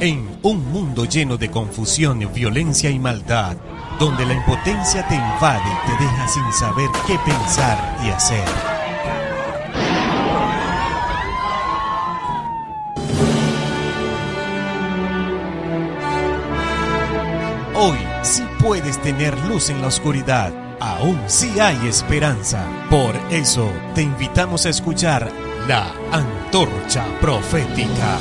En un mundo lleno de confusión, violencia y maldad, donde la impotencia te invade y te deja sin saber qué pensar y hacer. Hoy sí puedes tener luz en la oscuridad. Aún sí hay esperanza. Por eso te invitamos a escuchar la antorcha profética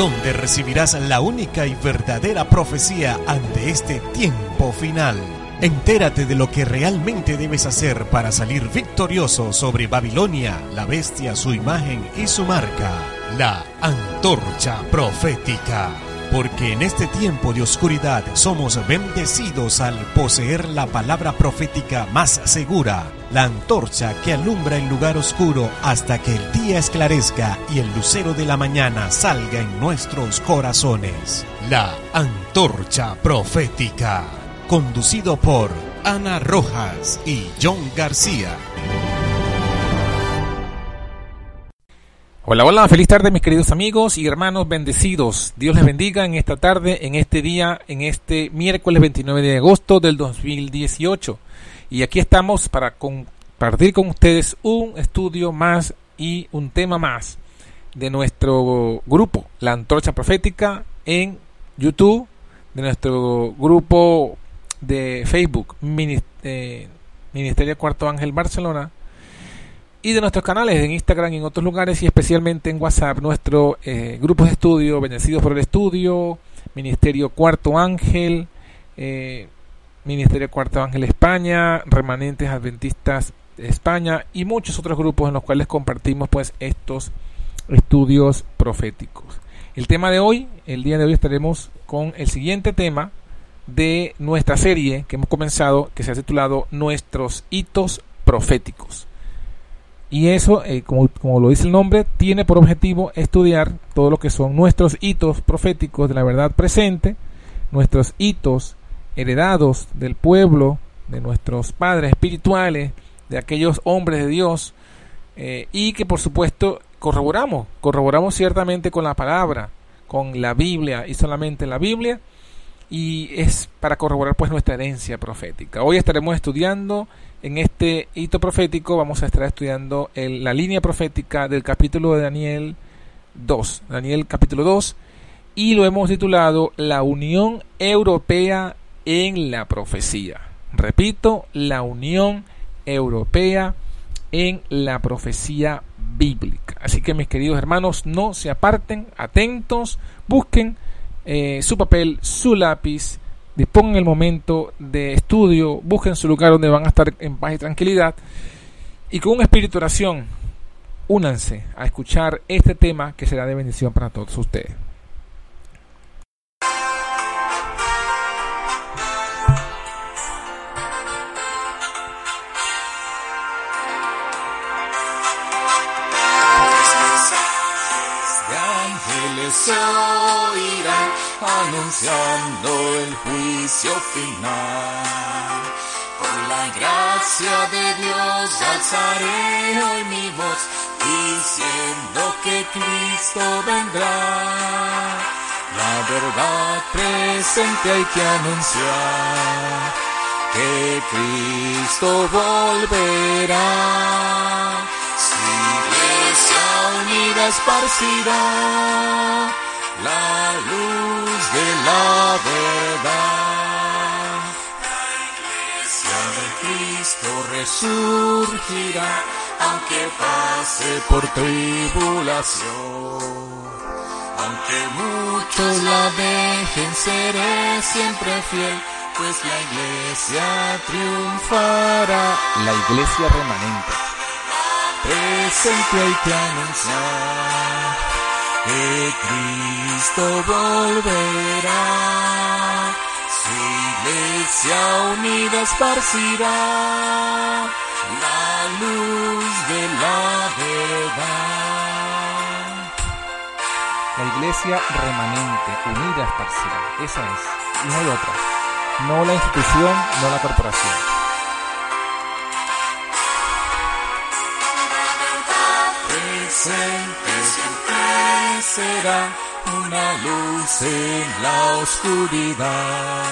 donde recibirás la única y verdadera profecía ante este tiempo final. Entérate de lo que realmente debes hacer para salir victorioso sobre Babilonia, la bestia, su imagen y su marca. La antorcha profética. Porque en este tiempo de oscuridad somos bendecidos al poseer la palabra profética más segura, la antorcha que alumbra el lugar oscuro hasta que el día esclarezca y el lucero de la mañana salga en nuestros corazones. La antorcha profética, conducido por Ana Rojas y John García. Hola, hola, feliz tarde mis queridos amigos y hermanos bendecidos. Dios les bendiga en esta tarde, en este día, en este miércoles 29 de agosto del 2018. Y aquí estamos para compartir con ustedes un estudio más y un tema más de nuestro grupo, la Antorcha Profética, en YouTube, de nuestro grupo de Facebook, eh, Ministerio Cuarto Ángel Barcelona, y de nuestros canales en Instagram y en otros lugares y especialmente en WhatsApp, nuestro eh, grupo de estudio, Bendecidos por el Estudio, Ministerio Cuarto Ángel, eh, Ministerio Cuarto Ángel España, Remanentes Adventistas España y muchos otros grupos en los cuales compartimos pues estos estudios proféticos. El tema de hoy, el día de hoy estaremos con el siguiente tema de nuestra serie que hemos comenzado, que se ha titulado Nuestros hitos proféticos. Y eso, eh, como, como, lo dice el nombre, tiene por objetivo estudiar todo lo que son nuestros hitos proféticos de la verdad presente, nuestros hitos heredados del pueblo, de nuestros padres espirituales, de aquellos hombres de Dios, eh, y que por supuesto corroboramos, corroboramos ciertamente con la palabra, con la Biblia y solamente la Biblia, y es para corroborar pues nuestra herencia profética. Hoy estaremos estudiando en este hito profético vamos a estar estudiando la línea profética del capítulo de Daniel 2, Daniel capítulo 2, y lo hemos titulado La Unión Europea en la Profecía. Repito, la Unión Europea en la Profecía Bíblica. Así que mis queridos hermanos, no se aparten, atentos, busquen eh, su papel, su lápiz, dispongan el momento de estudio, busquen su lugar donde van a estar en paz y tranquilidad y con un espíritu de oración, únanse a escuchar este tema que será de bendición para todos ustedes. Anunciando el juicio final. Por la gracia de Dios alzaré hoy mi voz, diciendo que Cristo vendrá. La verdad presente hay que anunciar, que Cristo volverá. Si iglesia unida esparcirá la luz de la verdad. La iglesia de Cristo resurgirá, aunque pase por tribulación. Aunque muchos la dejen, seré siempre fiel, pues la iglesia triunfará. La iglesia remanente. Presente hay que anunciar que Cristo volverá. Su iglesia unida esparcirá la luz de la verdad. La iglesia remanente, unida esparcirá. Esa es. No hay otra. No la institución, no la corporación. Presente será una luz en la oscuridad.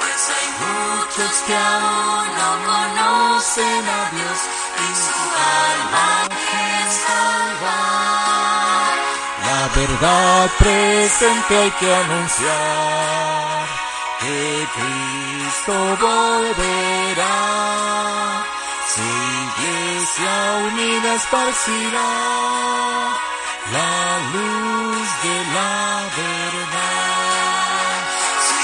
Pues hay muchos que aún no conocen a Dios y su alma que salvar. La verdad presente hay que anunciar que Cristo volverá. Su iglesia unida esparcirá la luz de la verdad. Su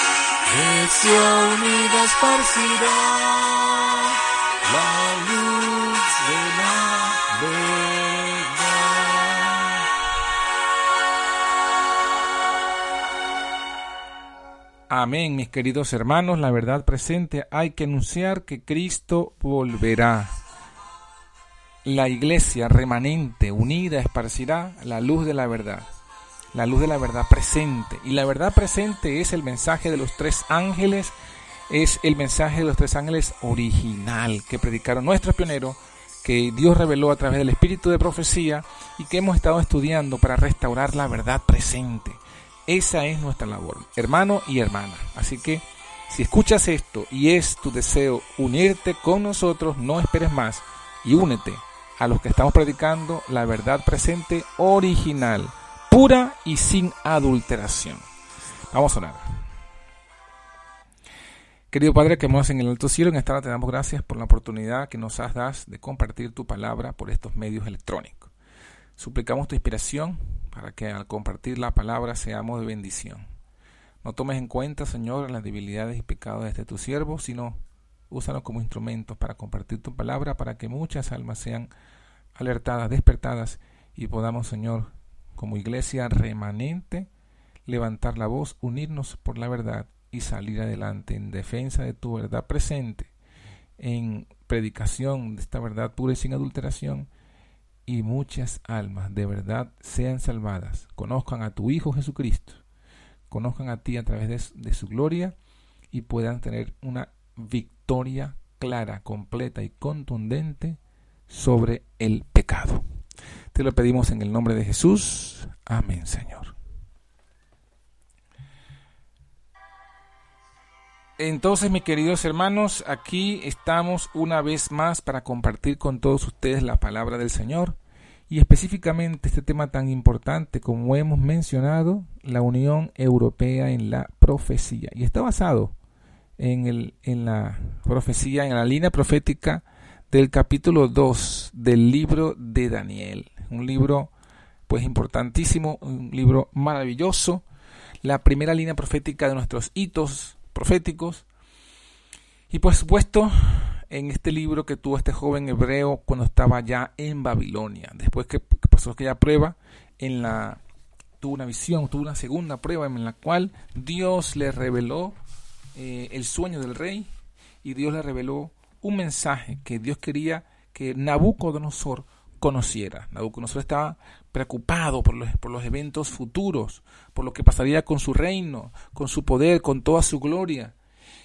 iglesia unida esparcirá la luz de la verdad. Amén, mis queridos hermanos, la verdad presente hay que anunciar que Cristo volverá. La iglesia remanente, unida, esparcirá la luz de la verdad, la luz de la verdad presente. Y la verdad presente es el mensaje de los tres ángeles, es el mensaje de los tres ángeles original que predicaron nuestros pioneros, que Dios reveló a través del espíritu de profecía y que hemos estado estudiando para restaurar la verdad presente. Esa es nuestra labor, hermano y hermana. Así que si escuchas esto y es tu deseo unirte con nosotros, no esperes más y únete a los que estamos predicando la verdad presente original, pura y sin adulteración. Vamos a orar. Querido Padre que moras en el alto cielo, en esta hora te damos gracias por la oportunidad que nos has dado de compartir tu palabra por estos medios electrónicos. Suplicamos tu inspiración para que al compartir la palabra seamos de bendición. No tomes en cuenta, Señor, las debilidades y pecados de este tu siervo, sino úsanos como instrumentos para compartir tu palabra, para que muchas almas sean alertadas, despertadas y podamos, Señor, como iglesia remanente, levantar la voz, unirnos por la verdad y salir adelante en defensa de tu verdad presente, en predicación de esta verdad pura y sin adulteración, y muchas almas de verdad sean salvadas, conozcan a tu Hijo Jesucristo, conozcan a ti a través de, de su gloria y puedan tener una victoria clara, completa y contundente sobre el pecado. Te lo pedimos en el nombre de Jesús. Amén, Señor. Entonces, mis queridos hermanos, aquí estamos una vez más para compartir con todos ustedes la palabra del Señor y específicamente este tema tan importante como hemos mencionado, la Unión Europea en la profecía. Y está basado en, el, en la profecía, en la línea profética del capítulo 2 del libro de Daniel. Un libro pues importantísimo, un libro maravilloso, la primera línea profética de nuestros hitos proféticos. Y por supuesto, en este libro que tuvo este joven hebreo cuando estaba ya en Babilonia, después que, pasó aquella prueba, en la tuvo una visión, tuvo una segunda prueba en la cual Dios le reveló eh, el sueño del rey y Dios le reveló un mensaje que Dios quería que Nabucodonosor conociera. Nabucodonosor estaba preocupado por los, por los eventos futuros, por lo que pasaría con su reino, con su poder, con toda su gloria.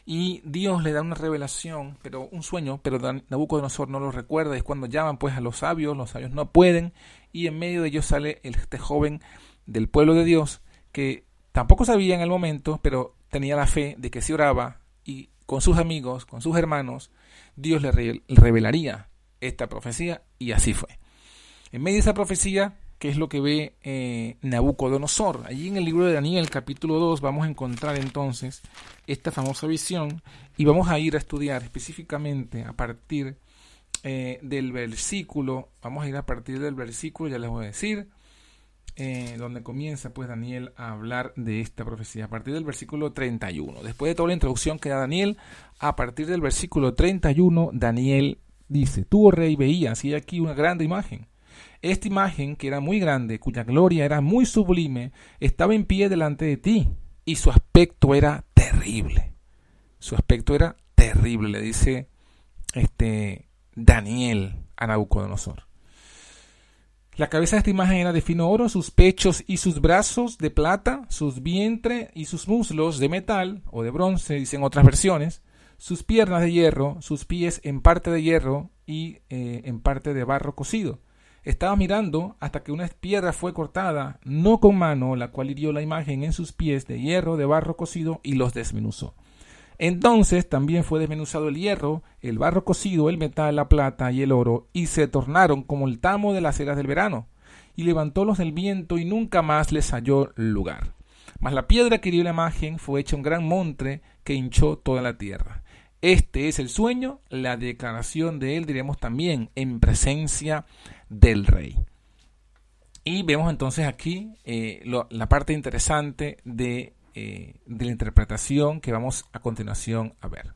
Y Dios le da una revelación, pero un sueño, pero Nabucodonosor no lo recuerda. Es cuando llaman pues a los sabios, los sabios no pueden, y en medio de ellos sale este joven del pueblo de Dios que tampoco sabía en el momento, pero tenía la fe de que si oraba y con sus amigos, con sus hermanos, Dios le revelaría esta profecía y así fue. En medio de esa profecía, ¿qué es lo que ve eh, Nabucodonosor? Allí en el libro de Daniel, capítulo 2, vamos a encontrar entonces esta famosa visión y vamos a ir a estudiar específicamente a partir eh, del versículo, vamos a ir a partir del versículo, ya les voy a decir, eh, donde comienza pues Daniel a hablar de esta profecía, a partir del versículo 31. Después de toda la introducción que da Daniel, a partir del versículo 31, Daniel dice, tú, oh rey, veías, y aquí una grande imagen. Esta imagen, que era muy grande, cuya gloria era muy sublime, estaba en pie delante de ti, y su aspecto era terrible. Su aspecto era terrible, le dice este Daniel a Nabucodonosor. La cabeza de esta imagen era de fino oro, sus pechos y sus brazos de plata, sus vientre y sus muslos de metal o de bronce, dicen otras versiones, sus piernas de hierro, sus pies en parte de hierro y eh, en parte de barro cocido. Estaba mirando hasta que una piedra fue cortada, no con mano, la cual hirió la imagen en sus pies de hierro, de barro cocido, y los desmenuzó. Entonces también fue desmenuzado el hierro, el barro cocido, el metal, la plata y el oro, y se tornaron como el tamo de las eras del verano, y levantólos del viento y nunca más les halló lugar. Mas la piedra que hirió la imagen fue hecha un gran monte que hinchó toda la tierra. Este es el sueño, la declaración de él, diremos también, en presencia del rey. Y vemos entonces aquí eh, la parte interesante de eh, de la interpretación que vamos a continuación a ver.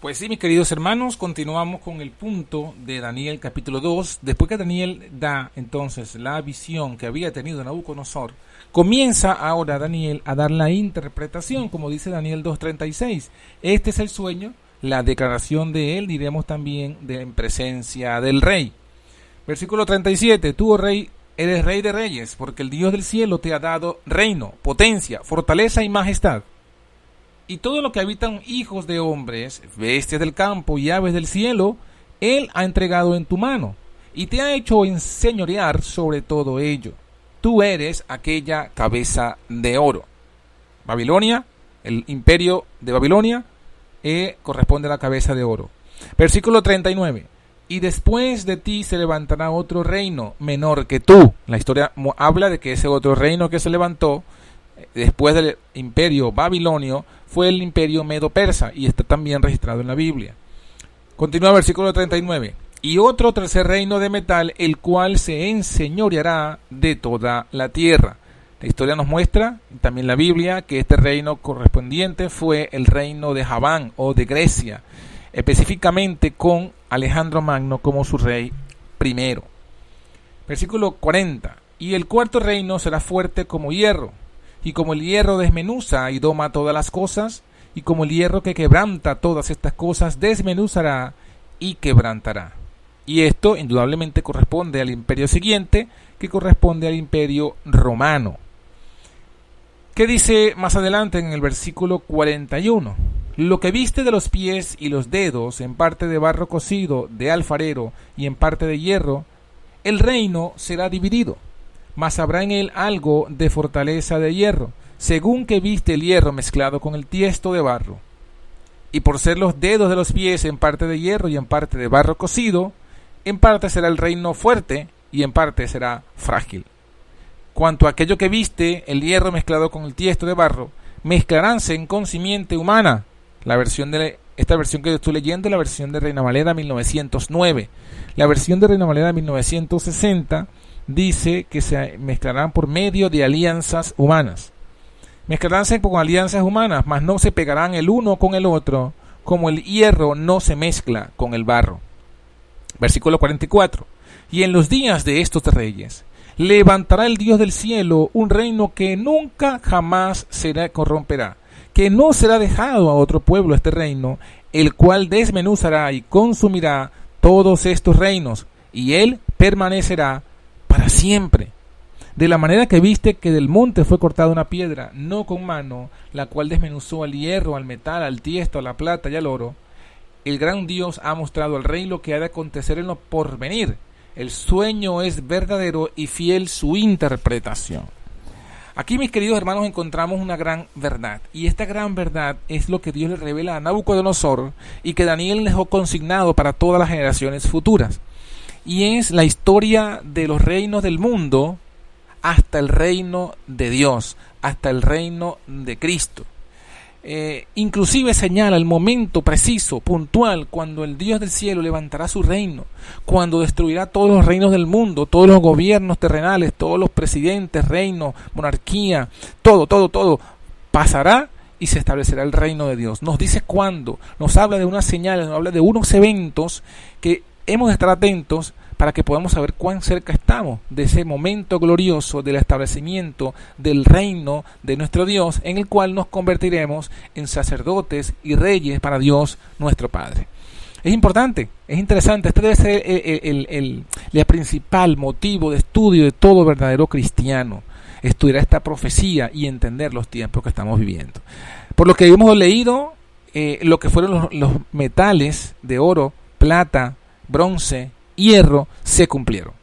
Pues sí, mis queridos hermanos, continuamos con el punto de Daniel capítulo 2. Después que Daniel da entonces la visión que había tenido Nabucodonosor, comienza ahora Daniel a dar la interpretación, como dice Daniel 2.36. Este es el sueño, la declaración de él, diremos también, de en presencia del rey. Versículo 37, tuvo oh rey, Eres rey de reyes, porque el Dios del cielo te ha dado reino, potencia, fortaleza y majestad. Y todo lo que habitan hijos de hombres, bestias del campo y aves del cielo, Él ha entregado en tu mano, y te ha hecho enseñorear sobre todo ello. Tú eres aquella cabeza de oro. Babilonia, el imperio de Babilonia, eh, corresponde a la cabeza de oro. Versículo 39 y después de ti se levantará otro reino menor que tú. La historia habla de que ese otro reino que se levantó eh, después del imperio babilonio fue el imperio medo-persa y está también registrado en la Biblia. Continúa versículo 39. Y otro tercer reino de metal, el cual se enseñoreará de toda la tierra. La historia nos muestra, también la Biblia, que este reino correspondiente fue el reino de Javán o de Grecia específicamente con Alejandro Magno como su rey primero. Versículo 40. Y el cuarto reino será fuerte como hierro, y como el hierro desmenuza y doma todas las cosas, y como el hierro que quebranta todas estas cosas, desmenuzará y quebrantará. Y esto indudablemente corresponde al imperio siguiente, que corresponde al imperio romano. ¿Qué dice más adelante en el versículo 41? Lo que viste de los pies y los dedos, en parte de barro cocido de alfarero y en parte de hierro, el reino será dividido, mas habrá en él algo de fortaleza de hierro, según que viste el hierro mezclado con el tiesto de barro. Y por ser los dedos de los pies en parte de hierro y en parte de barro cocido, en parte será el reino fuerte y en parte será frágil. Cuanto aquello que viste, el hierro mezclado con el tiesto de barro, mezclaránse con simiente humana, la versión de esta versión que yo estoy leyendo es la versión de Reina Valera 1909. La versión de Reina Valera 1960 dice que se mezclarán por medio de alianzas humanas. Mezclaránse con alianzas humanas, mas no se pegarán el uno con el otro, como el hierro no se mezcla con el barro. Versículo 44. Y en los días de estos reyes, levantará el Dios del cielo un reino que nunca jamás se corromperá que no será dejado a otro pueblo este reino, el cual desmenuzará y consumirá todos estos reinos, y él permanecerá para siempre. De la manera que viste que del monte fue cortada una piedra, no con mano, la cual desmenuzó al hierro, al metal, al tiesto, a la plata y al oro, el gran Dios ha mostrado al rey lo que ha de acontecer en lo porvenir. El sueño es verdadero y fiel su interpretación. Aquí, mis queridos hermanos, encontramos una gran verdad. Y esta gran verdad es lo que Dios le revela a Nabucodonosor y que Daniel dejó consignado para todas las generaciones futuras. Y es la historia de los reinos del mundo hasta el reino de Dios, hasta el reino de Cristo. Eh, inclusive señala el momento preciso, puntual, cuando el Dios del cielo levantará su reino, cuando destruirá todos los reinos del mundo, todos los gobiernos terrenales, todos los presidentes, reinos, monarquía, todo, todo, todo, pasará y se establecerá el reino de Dios. Nos dice cuándo, nos habla de unas señales, nos habla de unos eventos que hemos de estar atentos para que podamos saber cuán cerca estamos de ese momento glorioso del establecimiento del reino de nuestro Dios, en el cual nos convertiremos en sacerdotes y reyes para Dios nuestro Padre. Es importante, es interesante, este debe ser el, principal motivo de estudio de todo verdadero cristiano, estudiar esta profecía y entender los tiempos que estamos viviendo. Por lo que hemos leído, eh, lo que fueron los metales de oro, plata, bronce, hierro se cumplieron.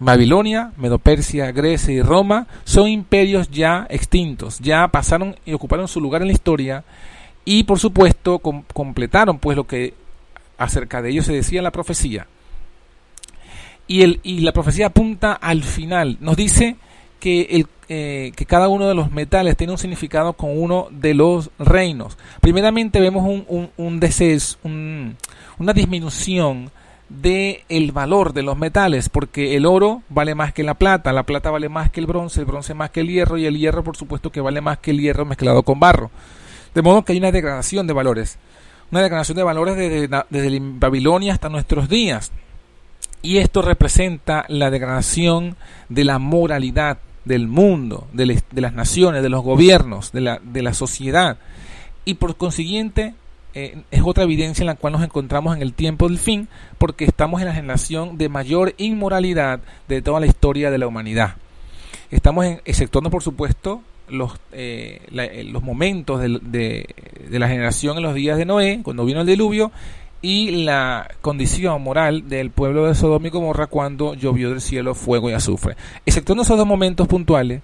Babilonia, Medopersia, Grecia y Roma son imperios ya extintos, ya pasaron y ocuparon su lugar en la historia y por supuesto completaron pues lo que acerca de ellos se decía en la profecía. Y, el, y la profecía apunta al final, nos dice que, el, eh, que cada uno de los metales tiene un significado con uno de los reinos. Primeramente vemos un, un, un, una disminución de el valor de los metales, porque el oro vale más que la plata, la plata vale más que el bronce, el bronce más que el hierro y el hierro por supuesto que vale más que el hierro mezclado con barro. De modo que hay una degradación de valores, una degradación de valores desde, desde Babilonia hasta nuestros días. Y esto representa la degradación de la moralidad del mundo, de, las naciones, de los gobiernos, de la, de la sociedad. Y por consiguiente eh, es otra evidencia en la cual nos encontramos en el tiempo del fin, porque estamos en la generación de mayor inmoralidad de toda la historia de la humanidad. Estamos en, exceptuando, por supuesto, los, eh, eh, momentos de, de, la generación en los días de Noé, cuando vino el diluvio, y la condición moral del pueblo de Sodoma y Gomorra cuando llovió del cielo fuego y azufre. Exceptuando esos dos momentos puntuales,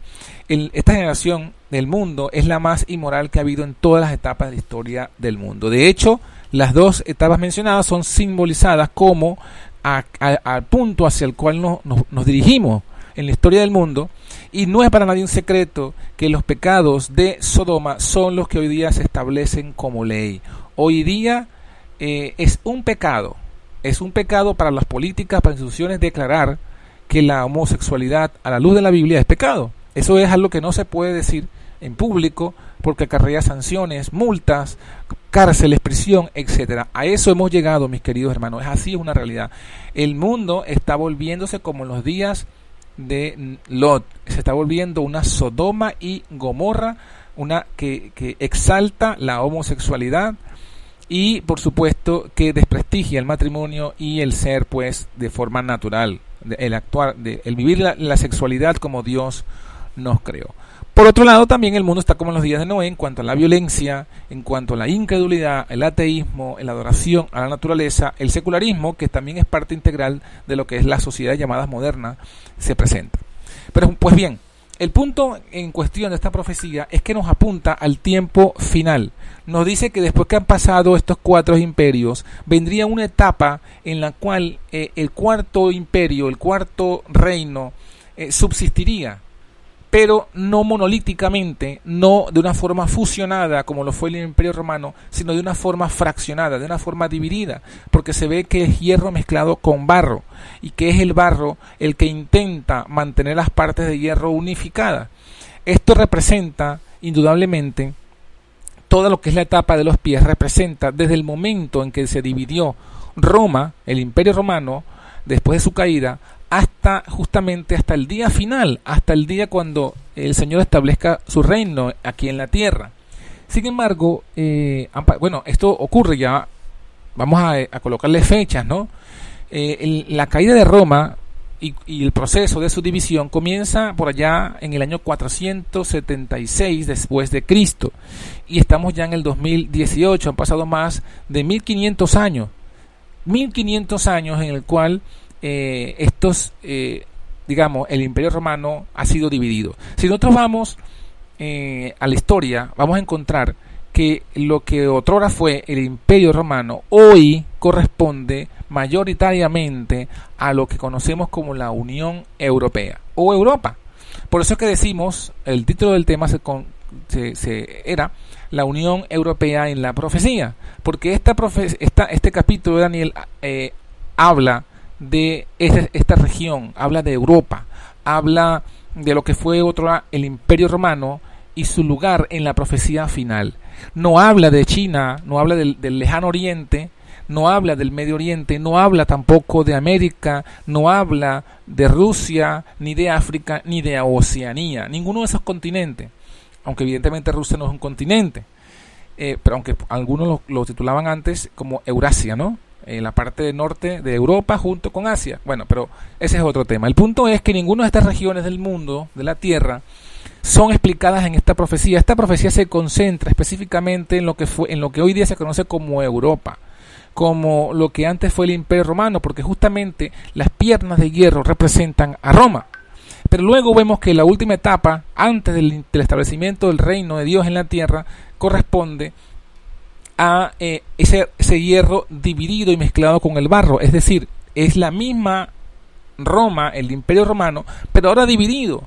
esta generación del mundo es la más inmoral que ha habido en todas las etapas de la historia del mundo. De hecho, las dos etapas mencionadas son simbolizadas como al punto hacia el cual nos dirigimos en la historia del mundo y no es para nadie un secreto que los pecados de Sodoma son los que hoy día se establecen como ley. Hoy día eh, es un pecado, es un pecado para las políticas, para las instituciones declarar que la homosexualidad a la luz de la Biblia es pecado. Eso es algo que no se puede decir en público porque acarrea sanciones, multas, cárceles, prisión, etcétera. A eso hemos llegado, mis queridos hermanos. Es así, es una realidad. El mundo está volviéndose como en los días de Lot. Se está volviendo una Sodoma y Gomorra, una que, exalta la homosexualidad y, por supuesto, que desprestigia el matrimonio y el ser, pues, de forma natural, el actuar, el vivir la sexualidad como Dios nos creó. Por otro lado, también el mundo está como en los días de Noé en cuanto a la violencia, en cuanto a la incredulidad, el ateísmo, la adoración a la naturaleza, el secularismo, que también es parte integral de lo que es la sociedad llamada moderna, se presenta. Pero pues bien, el punto en cuestión de esta profecía es que nos apunta al tiempo final. Nos dice que después que han pasado estos cuatro imperios, vendría una etapa en la cual eh, el cuarto imperio, el cuarto reino, eh, subsistiría pero no monolíticamente, no de una forma fusionada como lo fue el Imperio Romano, sino de una forma fraccionada, de una forma dividida, porque se ve que es hierro mezclado con barro y que es el barro el que intenta mantener las partes de hierro unificadas. Esto representa indudablemente todo lo que es la etapa de los pies, representa desde el momento en que se dividió Roma, el Imperio Romano, después de su caída, hasta justamente hasta el día final, hasta el día cuando el Señor establezca su reino aquí en la tierra. Sin embargo, eh, bueno, esto ocurre ya, vamos a, colocarle fechas, ¿no? Eh, la caída de Roma y, y, el proceso de su división comienza por allá en el año 476 después de Cristo y estamos ya en el 2018, han pasado más de 1500 años, 1500 años en el cual eh, estos, eh, digamos, el imperio romano ha sido dividido. Si nosotros vamos eh, a la historia, vamos a encontrar que lo que otrora fue el imperio romano, hoy corresponde mayoritariamente a lo que conocemos como la Unión Europea o Europa. Por eso es que decimos, el título del tema se, se, era la Unión Europea en la profecía, porque esta, esta este capítulo de Daniel habla de esta región, habla de Europa, habla de lo que fue otro el imperio romano y su lugar en la profecía final. No habla de China, no habla del, lejano oriente, no habla del Medio Oriente, no habla tampoco de América, no habla de Rusia, ni de África, ni de Oceanía, ninguno de esos continentes, aunque evidentemente Rusia no es un continente, eh, pero aunque algunos lo, lo, titulaban antes como Eurasia, ¿no? En la parte norte de Europa junto con Asia. Bueno, pero ese es otro tema. El punto es que ninguna de estas regiones del mundo, de la Tierra, son explicadas en esta profecía. Esta profecía se concentra específicamente en lo que fue en lo que hoy día se conoce como Europa. como lo que antes fue el Imperio Romano, porque justamente las piernas de hierro representan a Roma. Pero luego vemos que la última etapa, antes del, establecimiento del reino de Dios en la tierra, corresponde a eh, ese, ese hierro dividido y mezclado con el barro. Es decir, es la misma Roma, el Imperio Romano, pero ahora dividido.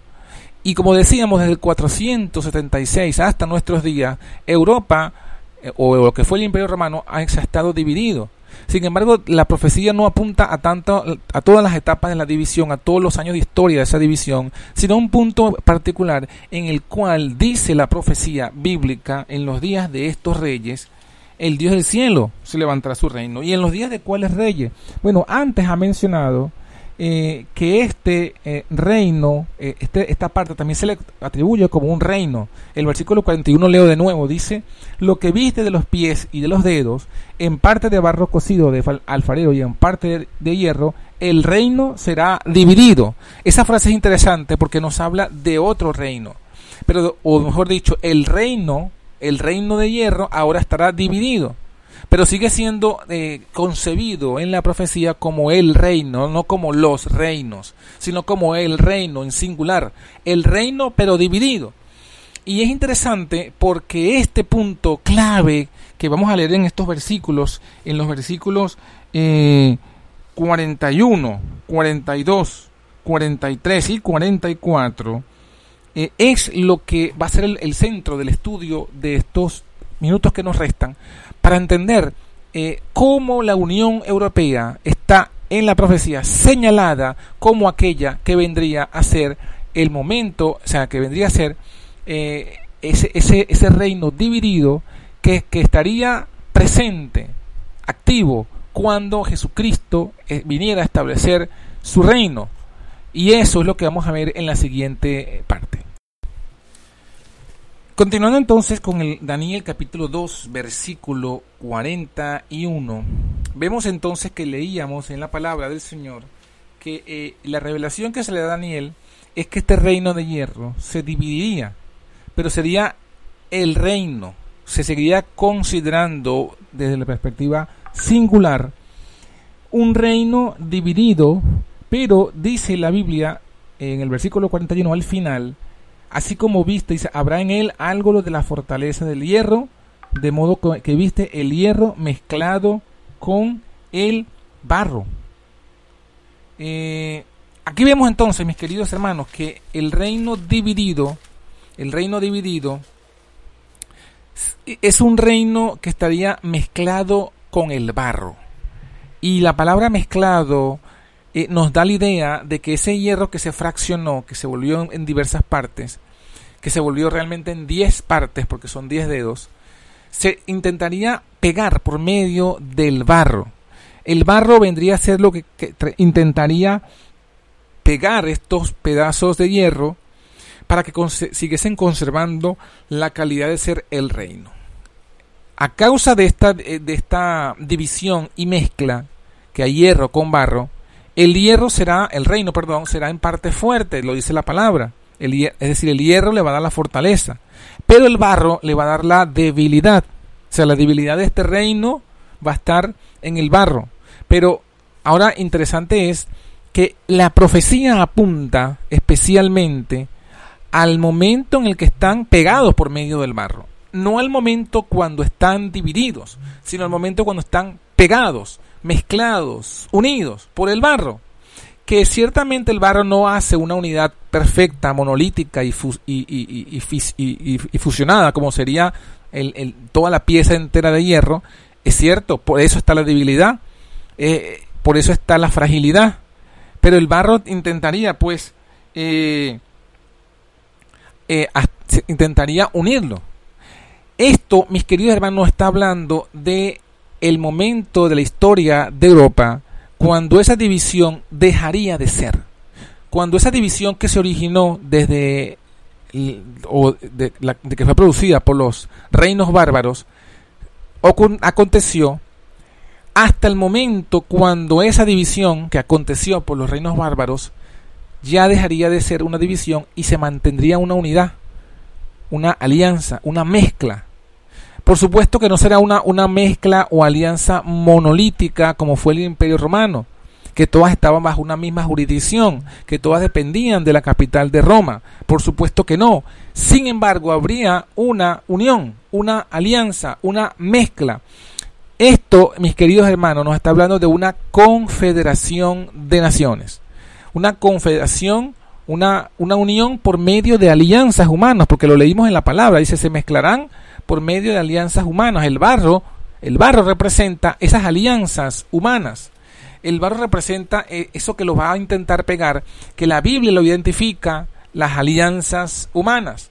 Y como decíamos, desde el 476 hasta nuestros días, Europa, eh, o lo que fue el Imperio Romano, ha estado dividido. Sin embargo, la profecía no apunta a tanto a todas las etapas de la división, a todos los años de historia de esa división, sino a un punto particular en el cual dice la profecía bíblica en los días de estos reyes, el Dios del cielo se levantará su reino. ¿Y en los días de cuáles reyes? Bueno, antes ha mencionado eh, que este eh, reino, eh, este, esta parte también se le atribuye como un reino. El versículo 41 leo de nuevo, dice, lo que viste de los pies y de los dedos, en parte de barro cocido de alfarero y en parte de, hierro, el reino será dividido. Esa frase es interesante porque nos habla de otro reino. Pero, o mejor dicho, el reino, el reino de hierro ahora estará dividido pero sigue siendo eh, concebido en la profecía como el reino, no como los reinos, sino como el reino en singular, el reino pero dividido. Y es interesante porque este punto clave que vamos a leer en estos versículos, en los versículos eh, 41, 42, 43 y 44, eh, es lo que va a ser el centro del estudio de estos minutos que nos restan, para entender eh, cómo la Unión Europea está en la profecía señalada como aquella que vendría a ser el momento, o sea, que vendría a ser eh, ese, reino dividido que, estaría presente, activo, cuando Jesucristo viniera a establecer su reino. Y eso es lo que vamos a ver en la siguiente parte. Continuando entonces con el Daniel capítulo 2, versículo 41, vemos entonces que leíamos en la palabra del Señor que eh, la revelación que se le da a Daniel es que este reino de hierro se dividiría, pero sería el reino, se seguiría considerando desde la perspectiva singular un reino dividido, pero dice la Biblia en el versículo 41 al final, Así como viste, dice, habrá en él algo de la fortaleza del hierro, de modo que viste el hierro mezclado con el barro. Eh, aquí vemos entonces, mis queridos hermanos, que el reino dividido, el reino dividido, es un reino que estaría mezclado con el barro. Y la palabra mezclado eh, nos da la idea de que ese hierro que se fraccionó, que se volvió en, diversas partes, que se volvió realmente en 10 partes, porque son 10 dedos, se intentaría pegar por medio del barro. El barro vendría a ser lo que, intentaría pegar estos pedazos de hierro para que siguiesen conservando la calidad de ser el reino. A causa de esta, de esta división y mezcla que hay hierro con barro, el hierro será, el reino, perdón, será en parte fuerte, lo dice la palabra. Es decir, el hierro le va a dar la fortaleza, pero el barro le va a dar la debilidad. O sea, la debilidad de este reino va a estar en el barro. Pero ahora interesante es que la profecía apunta especialmente al momento en el que están pegados por medio del barro. No al momento cuando están divididos, sino al momento cuando están pegados mezclados, unidos por el barro. Que ciertamente el barro no hace una unidad perfecta, monolítica y, y, fusionada, como sería el, toda la pieza entera de hierro. Es cierto, por eso está la debilidad, eh, por eso está la fragilidad. Pero el barro intentaría, pues, eh, eh, intentaría unirlo. Esto, mis queridos hermanos, está hablando de el momento de la historia de Europa cuando esa división dejaría de ser. Cuando esa división que se originó desde o de, que fue producida por los reinos bárbaros aconteció hasta el momento cuando esa división que aconteció por los reinos bárbaros ya dejaría de ser una división y se mantendría una unidad, una alianza, una mezcla Por supuesto que no será una, una mezcla o alianza monolítica como fue el Imperio Romano, que todas estaban bajo una misma jurisdicción, que todas dependían de la capital de Roma. Por supuesto que no. Sin embargo, habría una unión, una alianza, una mezcla. Esto, mis queridos hermanos, nos está hablando de una confederación de naciones. Una confederación, una, una unión por medio de alianzas humanas, porque lo leímos en la palabra, dice, se mezclarán por medio de alianzas humanas. El barro, el barro representa esas alianzas humanas. El barro representa eh, eso que lo va a intentar pegar, que la Biblia lo identifica, las alianzas humanas.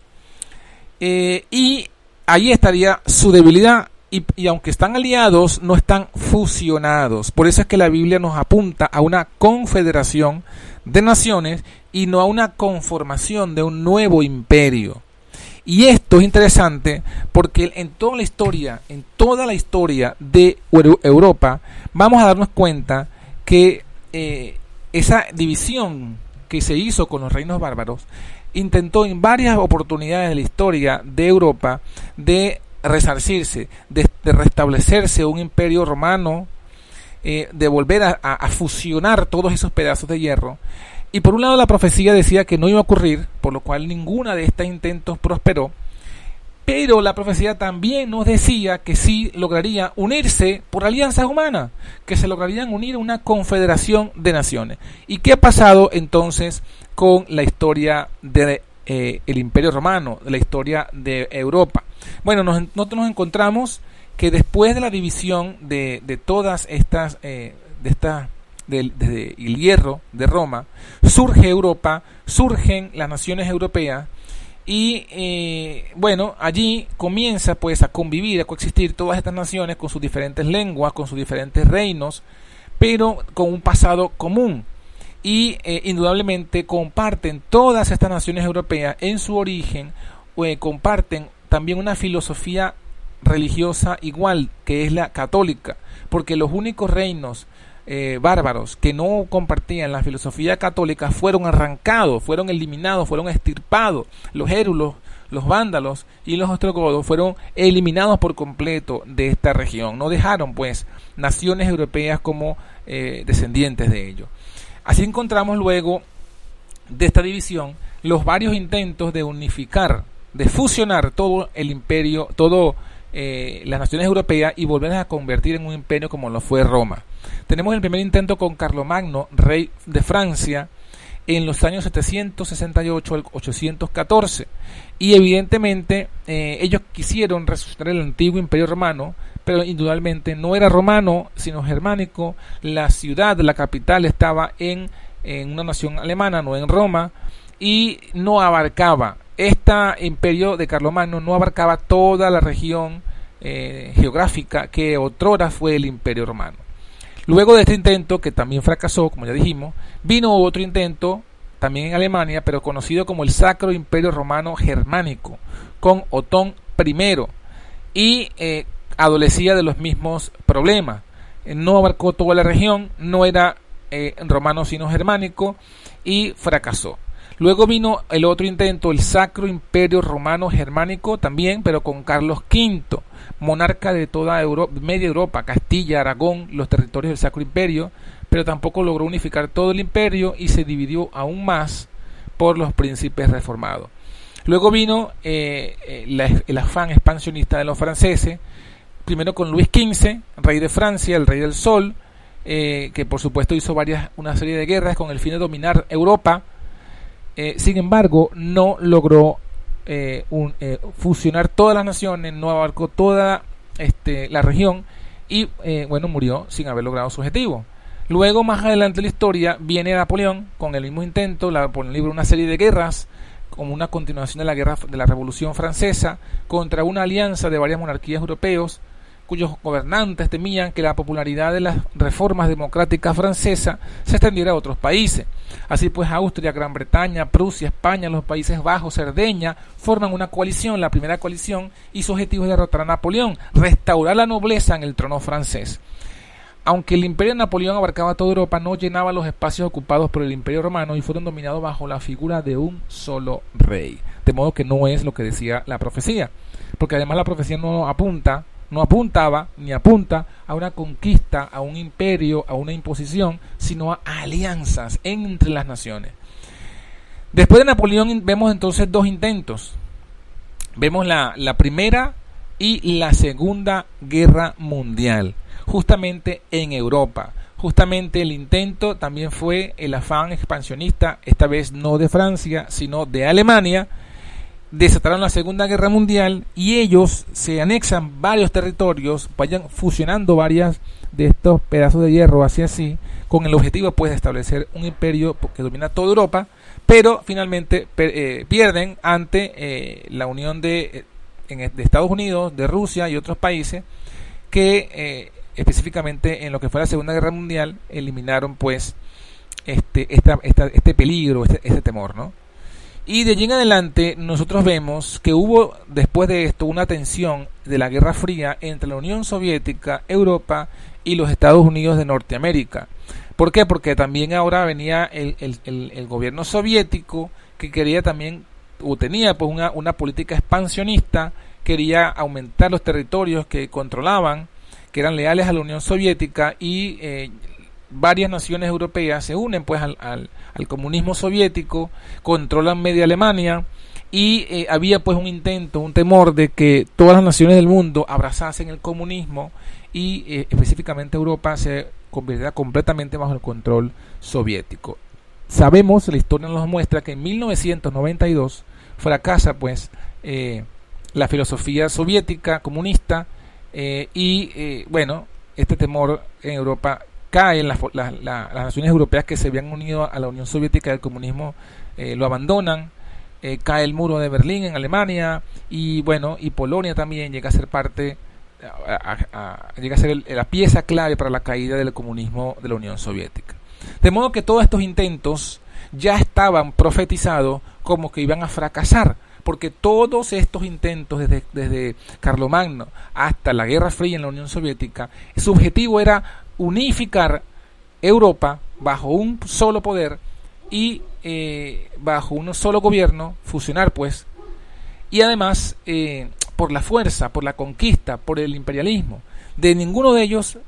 Eh, y ahí estaría su debilidad. Y, y, aunque están aliados, no están fusionados. Por eso es que la Biblia nos apunta a una confederación de naciones y no a una conformación de un nuevo imperio. Y esto es interesante porque en toda la historia, en toda la historia de Europa, vamos a darnos cuenta que eh, esa división que se hizo con los reinos bárbaros intentó en varias oportunidades de la historia de Europa de resarcirse, de, restablecerse un imperio romano, eh, de volver a, a fusionar todos esos pedazos de hierro. Y por un lado la profecía decía que no iba a ocurrir, por lo cual ninguna de estos intentos prosperó. Pero la profecía también nos decía que sí lograría unirse por alianzas humanas, que se lograrían unir una confederación de naciones. ¿Y qué ha pasado entonces con la historia del de, eh, Imperio Romano, de la historia de Europa? Bueno, nosotros nos encontramos que después de la división de, de todas estas, eh, de estas del, el hierro de Roma, surge Europa, surgen las naciones europeas y eh, bueno, allí comienza pues a convivir, a coexistir todas estas naciones con sus diferentes lenguas, con sus diferentes reinos, pero con un pasado común. Y eh, indudablemente comparten todas estas naciones europeas en su origen, eh, comparten también una filosofía religiosa igual, que es la católica, porque los únicos reinos eh, bárbaros que no compartían la filosofía católica fueron arrancados, fueron eliminados, fueron extirpados. Los érulos, los vándalos y los ostrogodos fueron eliminados por completo de esta región. No dejaron, pues, naciones europeas como eh, descendientes de ellos. Así encontramos luego de esta división los varios intentos de unificar, de fusionar todo el imperio, todo eh, las naciones europeas y volverlas a convertir en un imperio como lo fue Roma. Tenemos el primer intento con Carlomagno, rey de Francia, en los años 768 al 814. Y evidentemente eh, ellos quisieron resucitar el antiguo imperio romano, pero indudablemente no era romano, sino germánico. La ciudad, la capital estaba en, en una nación alemana, no en Roma, y no abarcaba, este imperio de Carlomagno no abarcaba toda la región eh, geográfica que otrora fue el imperio romano. Luego de este intento, que también fracasó, como ya dijimos, vino otro intento, también en Alemania, pero conocido como el Sacro Imperio Romano Germánico, con Otón I, y eh, adolecía de los mismos problemas. No abarcó toda la región, no era eh, romano sino germánico, y fracasó. Luego vino el otro intento, el Sacro Imperio Romano Germánico, también, pero con Carlos V monarca de toda Europa, media Europa, Castilla, Aragón, los territorios del Sacro Imperio, pero tampoco logró unificar todo el imperio y se dividió aún más por los príncipes reformados. Luego vino eh, eh, el afán expansionista de los franceses, primero con Luis XV, rey de Francia, el rey del Sol, eh, que por supuesto hizo varias, una serie de guerras con el fin de dominar Europa. Sin embargo, no logró eh, eh, fusionar todas las naciones, no abarcó toda este, la región y eh, bueno, murió sin haber logrado su objetivo. Luego, más adelante en la historia, viene Napoleón con el mismo intento, la, por el libro una serie de guerras, como una continuación de la guerra de la Revolución Francesa, contra una alianza de varias monarquías europeos, cuyos gobernantes temían que la popularidad de las reformas democráticas francesas se extendiera a otros países. Así pues, Austria, Gran Bretaña, Prusia, España, los Países Bajos, Cerdeña forman una coalición, la primera coalición, y su objetivo es derrotar a Napoleón, restaurar la nobleza en el trono francés. Aunque el imperio de Napoleón abarcaba toda Europa, no llenaba los espacios ocupados por el imperio romano y fueron dominados bajo la figura de un solo rey. de modo que no es lo que decía la profecía, porque además la profecía no apunta, no apuntaba ni apunta a una conquista, a un imperio, a una imposición, sino a alianzas entre las naciones. Después de Napoleón vemos entonces dos intentos. Vemos la, la primera y la Segunda Guerra Mundial, justamente en Europa. Justamente el intento también fue el afán expansionista, esta vez no de Francia, sino de Alemania. Desataron la Segunda Guerra Mundial y ellos se anexan varios territorios, vayan fusionando varias de estos pedazos de hierro así así, con el objetivo pues de establecer un imperio que domina toda Europa, pero finalmente eh, pierden ante eh, la unión de, eh, de, Estados Unidos, de Rusia y otros países que específicamente en lo que fue la Segunda Guerra Mundial, eliminaron pues este, esta, este peligro, este, este, temor, ¿no? Y de allí en adelante nosotros vemos que hubo después de esto una tensión de la Guerra Fría entre la Unión Soviética, Europa y los Estados Unidos de Norteamérica. ¿Por qué? Porque también ahora venía el, el, el, gobierno soviético que quería también, o tenía pues una, una política expansionista, quería aumentar los territorios que controlaban que eran leales a la Unión Soviética y eh, varias naciones europeas se unen pues al, al, comunismo soviético, controlan media Alemania y eh, había pues un intento, un temor de que todas las naciones del mundo abrazasen el comunismo y eh, específicamente Europa se convirtiera completamente bajo el control soviético. Sabemos, la historia nos muestra que en 1992 fracasa pues la filosofía soviética comunista eh, y eh, bueno, este temor en Europa cae en las, naciones europeas que se habían unido a la Unión Soviética del comunismo, eh, lo abandonan, cae el muro de Berlín en Alemania y bueno, y Polonia también llega a ser parte, llega a ser la pieza clave para la caída del comunismo de la Unión Soviética. De modo que todos estos intentos ya estaban profetizados como que iban a fracasar porque todos estos intentos desde, desde Carlomagno hasta la Guerra Fría en la Unión Soviética, su objetivo era unificar Europa bajo un solo poder y eh, bajo un solo gobierno, fusionar pues, y además eh, por la fuerza, por la conquista, por el imperialismo. De ninguno de ellos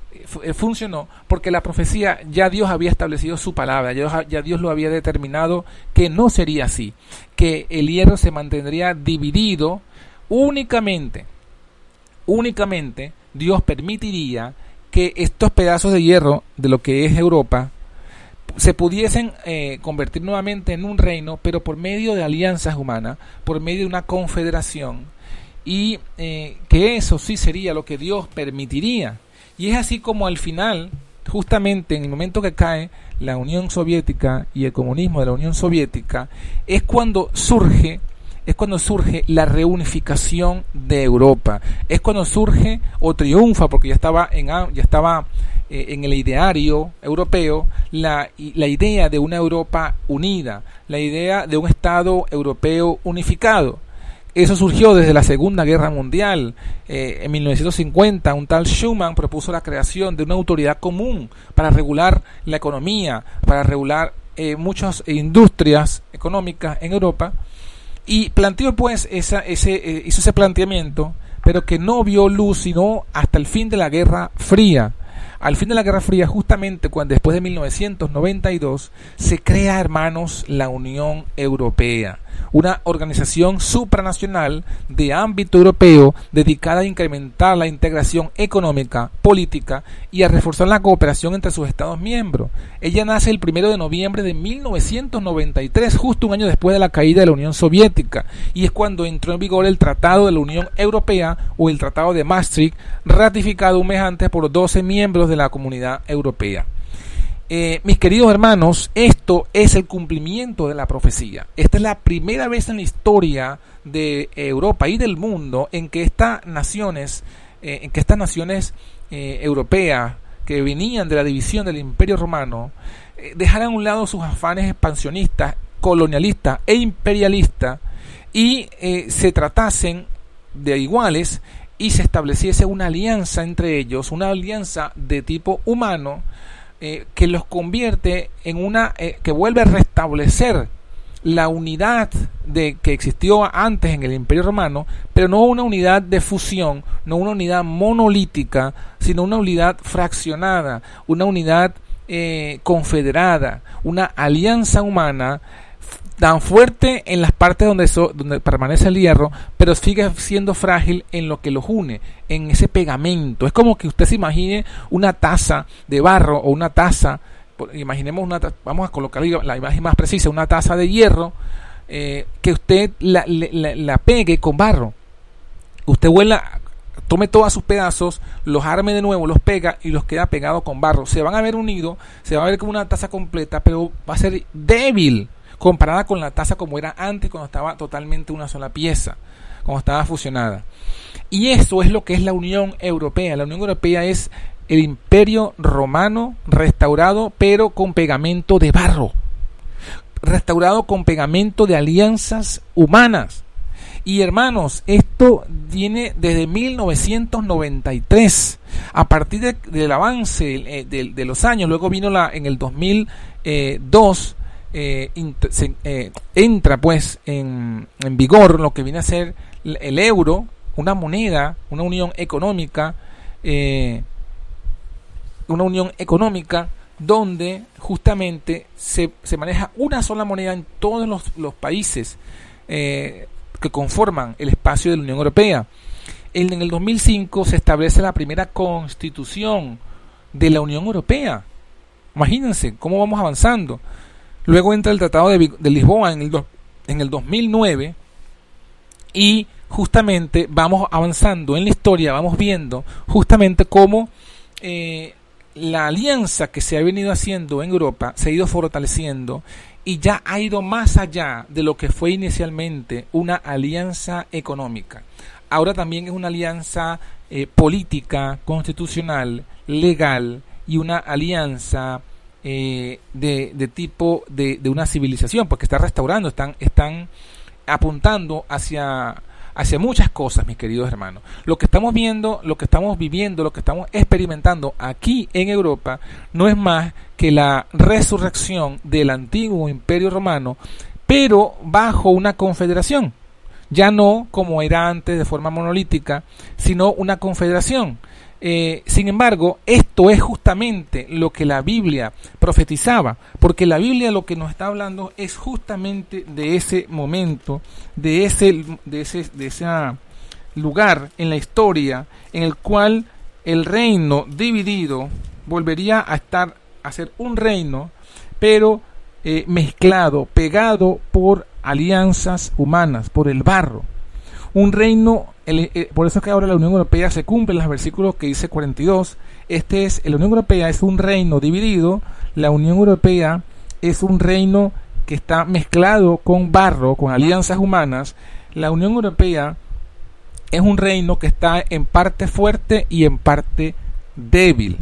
eh, funcionó porque la profecía ya Dios había establecido su palabra, ya Dios lo había determinado que no sería así, que el hierro se mantendría dividido únicamente, únicamente Dios permitiría que estos pedazos de hierro de lo que es Europa se pudiesen eh, convertir nuevamente en un reino, pero por medio de alianzas humanas, por medio de una confederación, y eh, que eso sí sería lo que Dios permitiría. Y es así como al final, justamente en el momento que cae la Unión Soviética y el comunismo de la Unión Soviética, es cuando surge es cuando surge la reunificación de Europa, es cuando surge o triunfa, porque ya estaba en, ya estaba eh, en el ideario europeo, la, la idea de una Europa unida, la idea de un Estado europeo unificado. Eso surgió desde la Segunda Guerra Mundial. Eh, en 1950, un tal Schuman propuso la creación de una autoridad común para regular la economía, para regular eh, muchas industrias económicas en Europa. Y planteó pues esa, ese, eh, hizo ese planteamiento, pero que no vio luz sino hasta el fin de la Guerra Fría. Al fin de la Guerra Fría, justamente cuando después de 1992, se crea, hermanos, la Unión Europea una organización supranacional de ámbito europeo dedicada a incrementar la integración económica, política y a reforzar la cooperación entre sus Estados miembros. Ella nace el primero de noviembre de 1993, justo un año después de la caída de la Unión Soviética, y es cuando entró en vigor el Tratado de la Unión Europea o el Tratado de Maastricht, ratificado un mes antes por 12 miembros de la Comunidad Europea. Eh, mis queridos hermanos, esto es el cumplimiento de la profecía. Esta es la primera vez en la historia de Europa y del mundo en que estas naciones, eh, en que estas naciones eh, europeas que venían de la división del Imperio Romano, dejaran a un lado sus afanes expansionistas, colonialistas e imperialistas y se tratasen de iguales y se estableciese una alianza entre ellos, una alianza de tipo humano, eh, que los convierte en una, eh, que vuelve a restablecer la unidad de que existió antes en el Imperio Romano, pero no una unidad de fusión, no una unidad monolítica, sino una unidad fraccionada, una unidad eh, confederada, una alianza humana tan fuerte en las partes donde, permanece el hierro, pero sigue siendo frágil en lo que los une, en ese pegamento. Es como que usted se imagine una taza de barro o una taza, imaginemos una, vamos a colocar la imagen más precisa, una taza de hierro eh, que usted la, la, pegue con barro. Usted vuela, tome todos sus pedazos, los arme de nuevo, los pega y los queda pegados con barro. Se van a ver unidos, se va a ver como una taza completa, pero va a ser débil comparada con la taza como era antes cuando estaba totalmente una sola pieza, cuando estaba fusionada. Y eso es lo que es la Unión Europea. La Unión Europea es el imperio romano restaurado pero con pegamento de barro. Restaurado con pegamento de alianzas humanas. Y hermanos, esto viene desde 1993. A partir del avance eh, de, los años, luego vino la, en el 2002 eh, eh, entra pues en, vigor lo que viene a ser el euro, una moneda, una unión económica, eh, una unión económica donde justamente se, maneja una sola moneda en todos los, países que conforman el espacio de la Unión Europea. En, en el 2005 se establece la primera constitución de la Unión Europea. Imagínense cómo vamos avanzando. Luego entra el Tratado de, Lisboa en el, el 2009 y justamente vamos avanzando en la historia, vamos viendo justamente cómo eh, la alianza que se ha venido haciendo en Europa se ha ido fortaleciendo y ya ha ido más allá de lo que fue inicialmente una alianza económica. Ahora también es una alianza eh, política, constitucional, legal y una alianza eh, de, tipo de, de, una civilización, porque está restaurando, están, están apuntando hacia, hacia muchas cosas, mis queridos hermanos. Lo que estamos viendo, lo que estamos viviendo, lo que estamos experimentando aquí en Europa, no es más que la resurrección del antiguo imperio romano, pero bajo una confederación. Ya no como era antes de forma monolítica, sino una confederación eh, sin embargo, esto es justamente lo que la Biblia profetizaba, porque la Biblia lo que nos está hablando es justamente de ese momento, de ese, de ese, de lugar en la historia en el cual el reino dividido volvería a estar a ser un reino, pero eh, mezclado, pegado por alianzas humanas, por el barro. Un reino eh, por eso es que ahora la Unión Europea se cumple en los versículos que dice 42. Este es, la Unión Europea es un reino dividido, la Unión Europea es un reino que está mezclado con barro, con alianzas humanas. La Unión Europea es un reino que está en parte fuerte y en parte débil.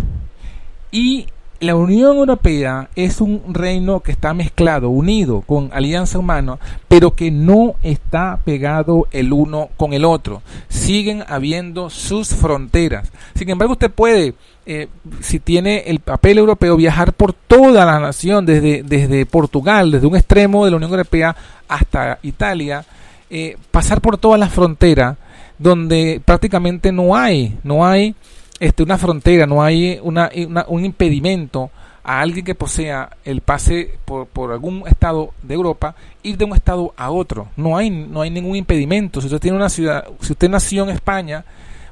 Y la Unión Europea es un reino que está mezclado, unido con alianza humana, pero que no está pegado el uno con el otro. Siguen habiendo sus fronteras. Sin embargo, usted puede, eh, si tiene el papel europeo, viajar por toda la nación, desde, desde Portugal, desde un extremo de la Unión Europea hasta Italia, eh, pasar por todas las fronteras donde prácticamente no hay, no hay este, una frontera, no hay una, un impedimento a alguien que posea el pase por, por, algún estado de Europa ir de un estado a otro. No hay, no hay ningún impedimento. Si usted tiene una ciudad, si usted nació en España,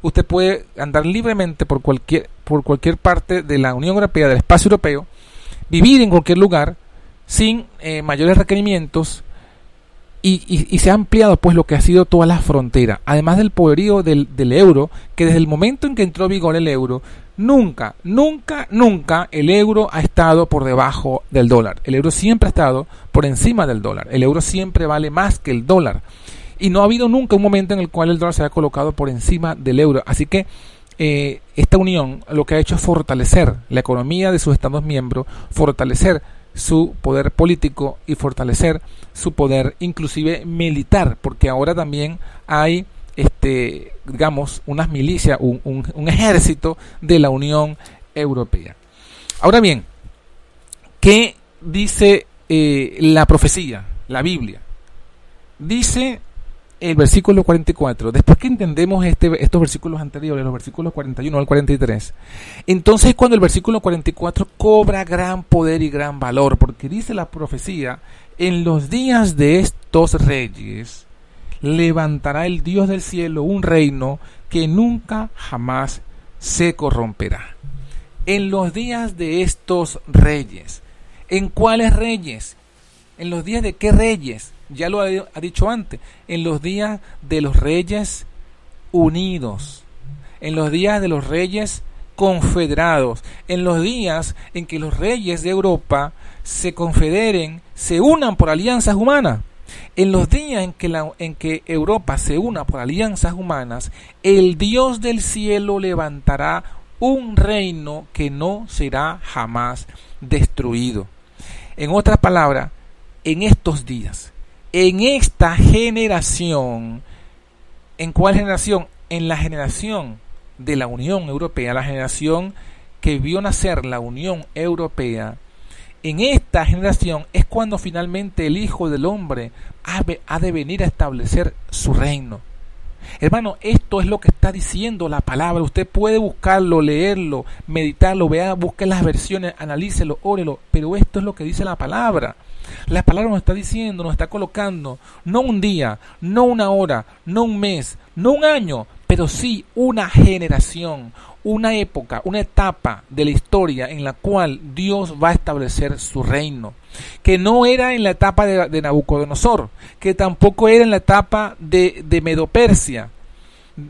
usted puede andar libremente por cualquier, por cualquier parte de la Unión Europea, del espacio europeo, vivir en cualquier lugar sin eh, mayores requerimientos y, se ha ampliado pues lo que ha sido toda la frontera, además del poderío del, euro, que desde el momento en que entró en vigor el euro, nunca, nunca, nunca el euro ha estado por debajo del dólar. El euro siempre ha estado por encima del dólar. El euro siempre vale más que el dólar. Y no ha habido nunca un momento en el cual el dólar se haya colocado por encima del euro. Así que eh, esta unión lo que ha hecho es fortalecer la economía de sus Estados miembros, fortalecer su poder político y fortalecer su poder inclusive militar, porque ahora también hay este digamos unas milicias, un, un, ejército de la Unión Europea. Ahora bien, ¿qué dice eh, la profecía? la Biblia. Dice el versículo 44, después que entendemos este, estos versículos anteriores, los versículos 41 al 43, entonces cuando el versículo 44 cobra gran poder y gran valor, porque dice la profecía, en los días de estos reyes levantará el Dios del cielo un reino que nunca jamás se corromperá. En los días de estos reyes, ¿en cuáles reyes? ¿En los días de qué reyes? Ya lo ha, dicho antes, en los días de los reyes unidos, en los días de los reyes confederados, en los días en que los reyes de Europa se confederen, se unan por alianzas humanas. En los días en que, en que Europa se una por alianzas humanas, el Dios del cielo levantará un reino que no será jamás destruido. En otras palabras, en estos días, en esta generación, ¿en cuál generación? En la generación de la Unión Europea, la generación que vio nacer la Unión Europea, en esta generación es cuando finalmente el Hijo del Hombre ha de venir a establecer su reino. Hermano, esto es lo que está diciendo la palabra. Usted puede buscarlo, leerlo, meditarlo, vea, busque las versiones, analícelo, órelo, pero esto es lo que dice la palabra. La palabra nos está diciendo, nos está colocando, no un día, no una hora, no un mes, no un año, pero sí una generación, una época, una etapa de la historia en la cual Dios va a establecer su reino, que no era en la etapa de, Nabucodonosor, que tampoco era en la etapa de, de Medopersia,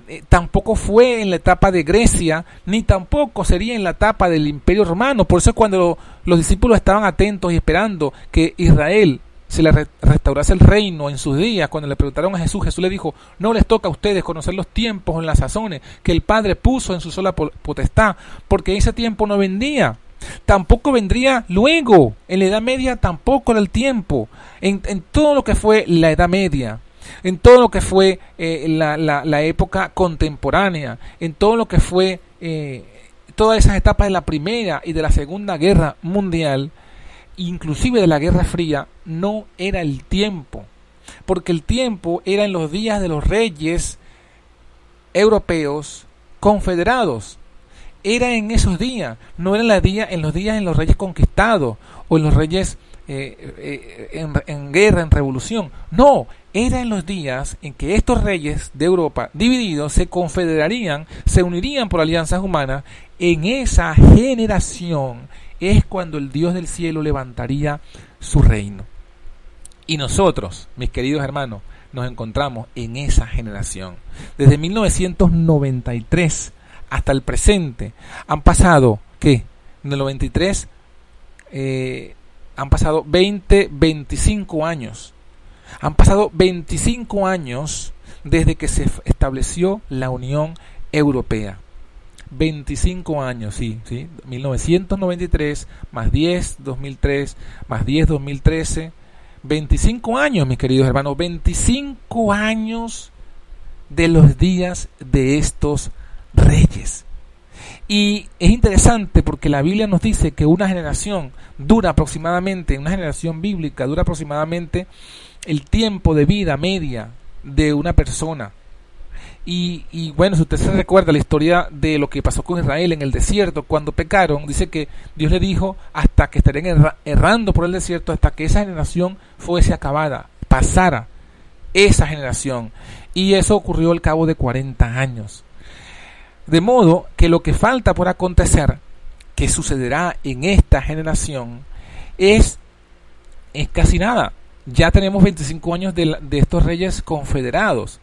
eh, tampoco fue en la etapa de Grecia, ni tampoco sería en la etapa del Imperio Romano. Por eso cuando los discípulos estaban atentos y esperando que Israel se le restaurase el reino en sus días, cuando le preguntaron a Jesús, Jesús le dijo, no les toca a ustedes conocer los tiempos en las sazones que el Padre puso en su sola potestad, porque ese tiempo no vendía. Tampoco vendría luego, en la Edad Media tampoco era el tiempo, en, todo lo que fue la Edad Media, en todo lo que fue eh, la, época contemporánea, en todo lo que fue eh, todas esas etapas de la Primera y de la Segunda Guerra Mundial, inclusive de la Guerra Fría, no era el tiempo, porque el tiempo era en los días de los reyes europeos confederados. Era en esos días, no era en, la día, en los días en los reyes conquistados o en los reyes eh, eh, en, guerra, en revolución. No, era en los días en que estos reyes de Europa divididos se confederarían, se unirían por alianzas humanas. En esa generación es cuando el Dios del cielo levantaría su reino. Y nosotros, mis queridos hermanos, nos encontramos en esa generación. Desde 1993 hasta el presente han pasado, ¿qué? En el 93 eh, han pasado 20, 25 años. Han pasado 25 años desde que se estableció la Unión Europea. 25 años, sí, sí, 1993 más 10, 2003 más 10, 2013, 25 años, mis queridos hermanos, 25 años de los días de estos reyes. Y es interesante porque la Biblia nos dice que una generación dura aproximadamente, una generación bíblica dura aproximadamente el tiempo de vida media de una persona. Y, bueno, si usted se recuerda la historia de lo que pasó con Israel en el desierto, cuando pecaron, dice que Dios le dijo hasta que estarían errando por el desierto, hasta que esa generación fuese acabada, pasara esa generación. Y eso ocurrió al cabo de 40 años. De modo que lo que falta por acontecer, que sucederá en esta generación, es, es casi nada. Ya tenemos 25 años de, de estos reyes confederados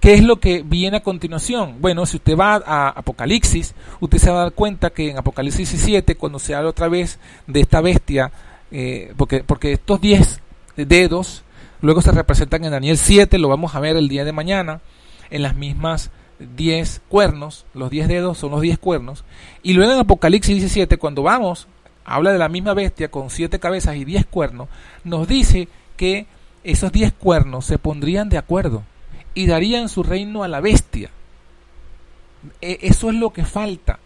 ¿Qué es lo que viene a continuación? Bueno, si usted va a Apocalipsis, usted se va a dar cuenta que en Apocalipsis 17, cuando se habla otra vez de esta bestia, eh, porque, porque estos 10 dedos luego se representan en Daniel 7, lo vamos a ver el día de mañana, en las mismas 10 cuernos, los 10 dedos son los 10 cuernos, y luego en Apocalipsis 17, cuando vamos, habla de la misma bestia con 7 cabezas y 10 cuernos, nos dice que esos 10 cuernos se pondrían de acuerdo y darían su reino a la bestia. E, eso es lo que falta,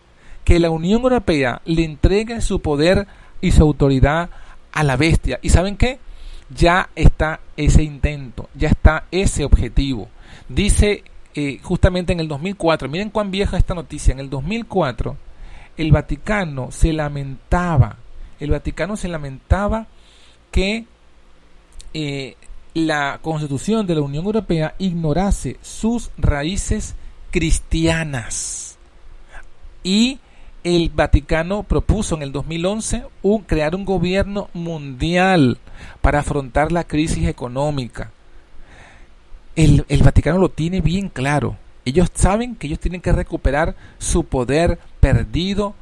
que la Unión Europea le entregue su poder y su autoridad a la bestia. ¿Y saben qué? ya está ese intento, ya está ese objetivo. Dice justamente en el 2004, miren cuán vieja esta noticia, en el 2004 el Vaticano se lamentaba, el Vaticano se lamentaba que eh, la constitución de la Unión Europea ignorase sus raíces cristianas. Y el Vaticano propuso en el 2011 un, crear un gobierno mundial para afrontar la crisis económica. El, Vaticano lo tiene bien claro. Ellos saben que ellos tienen que recuperar su poder perdido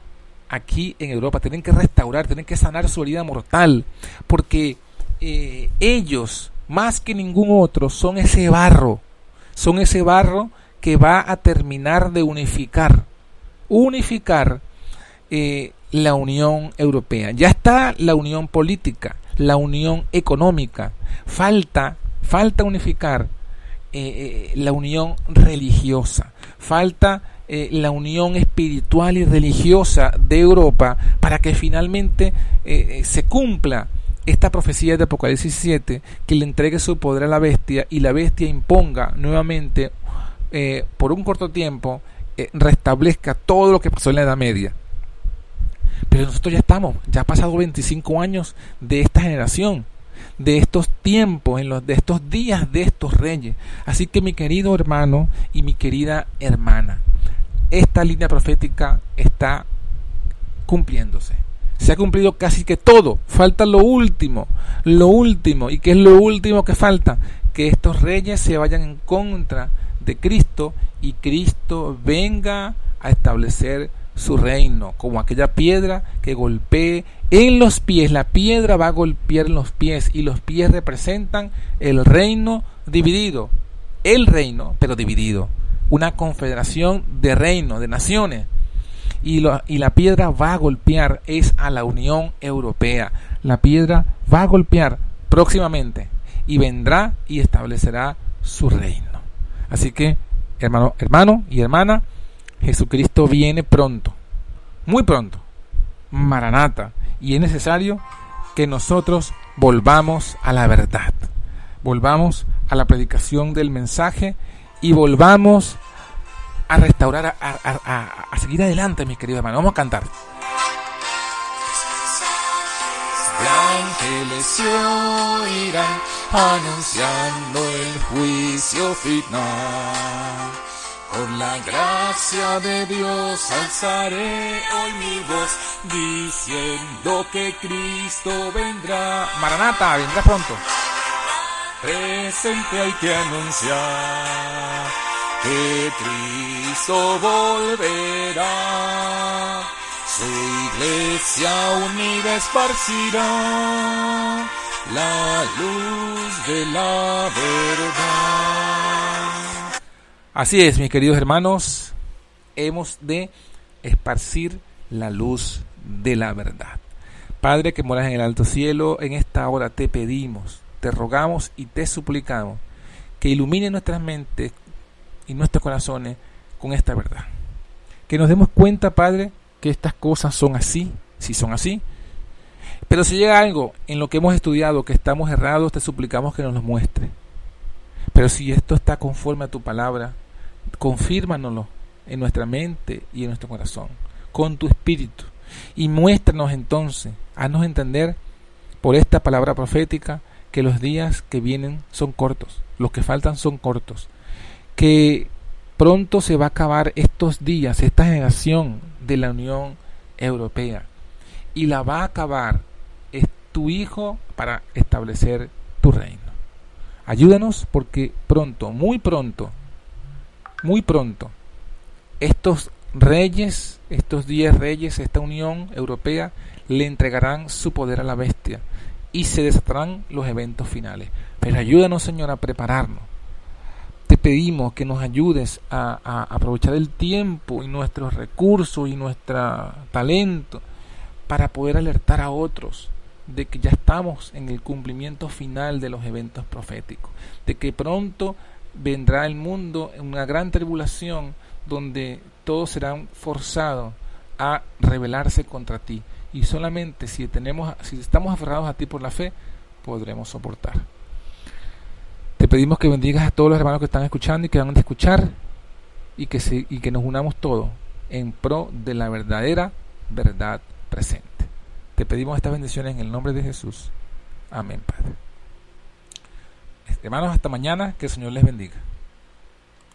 aquí en Europa, tienen que restaurar, tienen que sanar su herida mortal, porque eh, ellos más que ningún otro, son ese barro, son ese barro que va a terminar de unificar, unificar eh, la Unión Europea. Ya está la unión política, la unión económica, falta, falta unificar eh, eh, la unión religiosa, falta la unión espiritual y religiosa de Europa para que finalmente se cumpla esta profecía de Apocalipsis 7, que le entregue su poder a la bestia y la bestia imponga nuevamente, eh, por un corto tiempo, eh, restablezca todo lo que pasó en la Edad Media. Pero nosotros ya estamos, ya ha pasado 25 años de esta generación, de estos tiempos, en los, de estos días de estos reyes. Así que mi querido hermano y mi querida hermana, esta línea profética está cumpliéndose se ha cumplido casi que todo. Falta lo último, lo último. ¿Y qué es lo último que falta? Que estos reyes se vayan en contra de Cristo y Cristo venga a establecer su reino, como aquella piedra que golpee en los pies. La piedra va a golpear en los pies y los pies representan el reino dividido. El reino, pero dividido. Una confederación de reinos, de naciones y, y la piedra va a golpear es a la Unión Europea. La piedra va a golpear próximamente y vendrá y establecerá su reino. Así que, hermano, hermano y hermana, Jesucristo viene pronto, muy pronto, Maranata, y es necesario que nosotros volvamos a la verdad, volvamos a la predicación del mensaje y volvamos a restaurar, a, seguir adelante, mis queridos hermanos. Vamos a cantar. ángeles oirán anunciando el juicio final. Con la gracia de Dios alzaré hoy mi voz diciendo que Cristo vendrá. Maranata, vendrá pronto. Presente hay que anunciar que Cristo volverá, su iglesia unida esparcirá la luz de la verdad. Así es, mis queridos hermanos, hemos de esparcir la luz de la verdad. Padre que moras en el alto cielo, en esta hora te pedimos, te rogamos y te suplicamos que ilumine nuestras mentes y nuestros corazones con esta verdad. Que nos demos cuenta, Padre, que estas cosas son así, si son así. Pero si llega algo en lo que hemos estudiado que estamos errados, te suplicamos que nos lo muestre. Pero si esto está conforme a tu palabra, confírmanoslo en nuestra mente y en nuestro corazón, con tu espíritu. Y muéstranos entonces, haznos entender por esta palabra profética que los días que vienen son cortos, los que faltan son cortos, que pronto se va a acabar estos días, esta generación de la Unión Europea. Y la va a acabar es tu Hijo para establecer tu reino. Ayúdanos porque pronto, muy pronto, muy pronto, estos reyes, estos diez reyes, esta Unión Europea, le entregarán su poder a la bestia y se desatarán los eventos finales. Pero ayúdanos, Señor, a prepararnos te pedimos que nos ayudes a, aprovechar el tiempo y nuestros recursos y nuestro talento para poder alertar a otros de que ya estamos en el cumplimiento final de los eventos proféticos, de que pronto vendrá el mundo en una gran tribulación donde todos serán forzados a rebelarse contra ti y solamente si tenemos si estamos aferrados a ti por la fe podremos soportar. Te pedimos que bendigas a todos los hermanos que están escuchando y que van a escuchar y que, se, y que nos unamos todos en pro de la verdadera verdad presente. Te pedimos estas bendiciones en el nombre de Jesús. Amén, Padre. Hermanos, hasta mañana. Que el Señor les bendiga.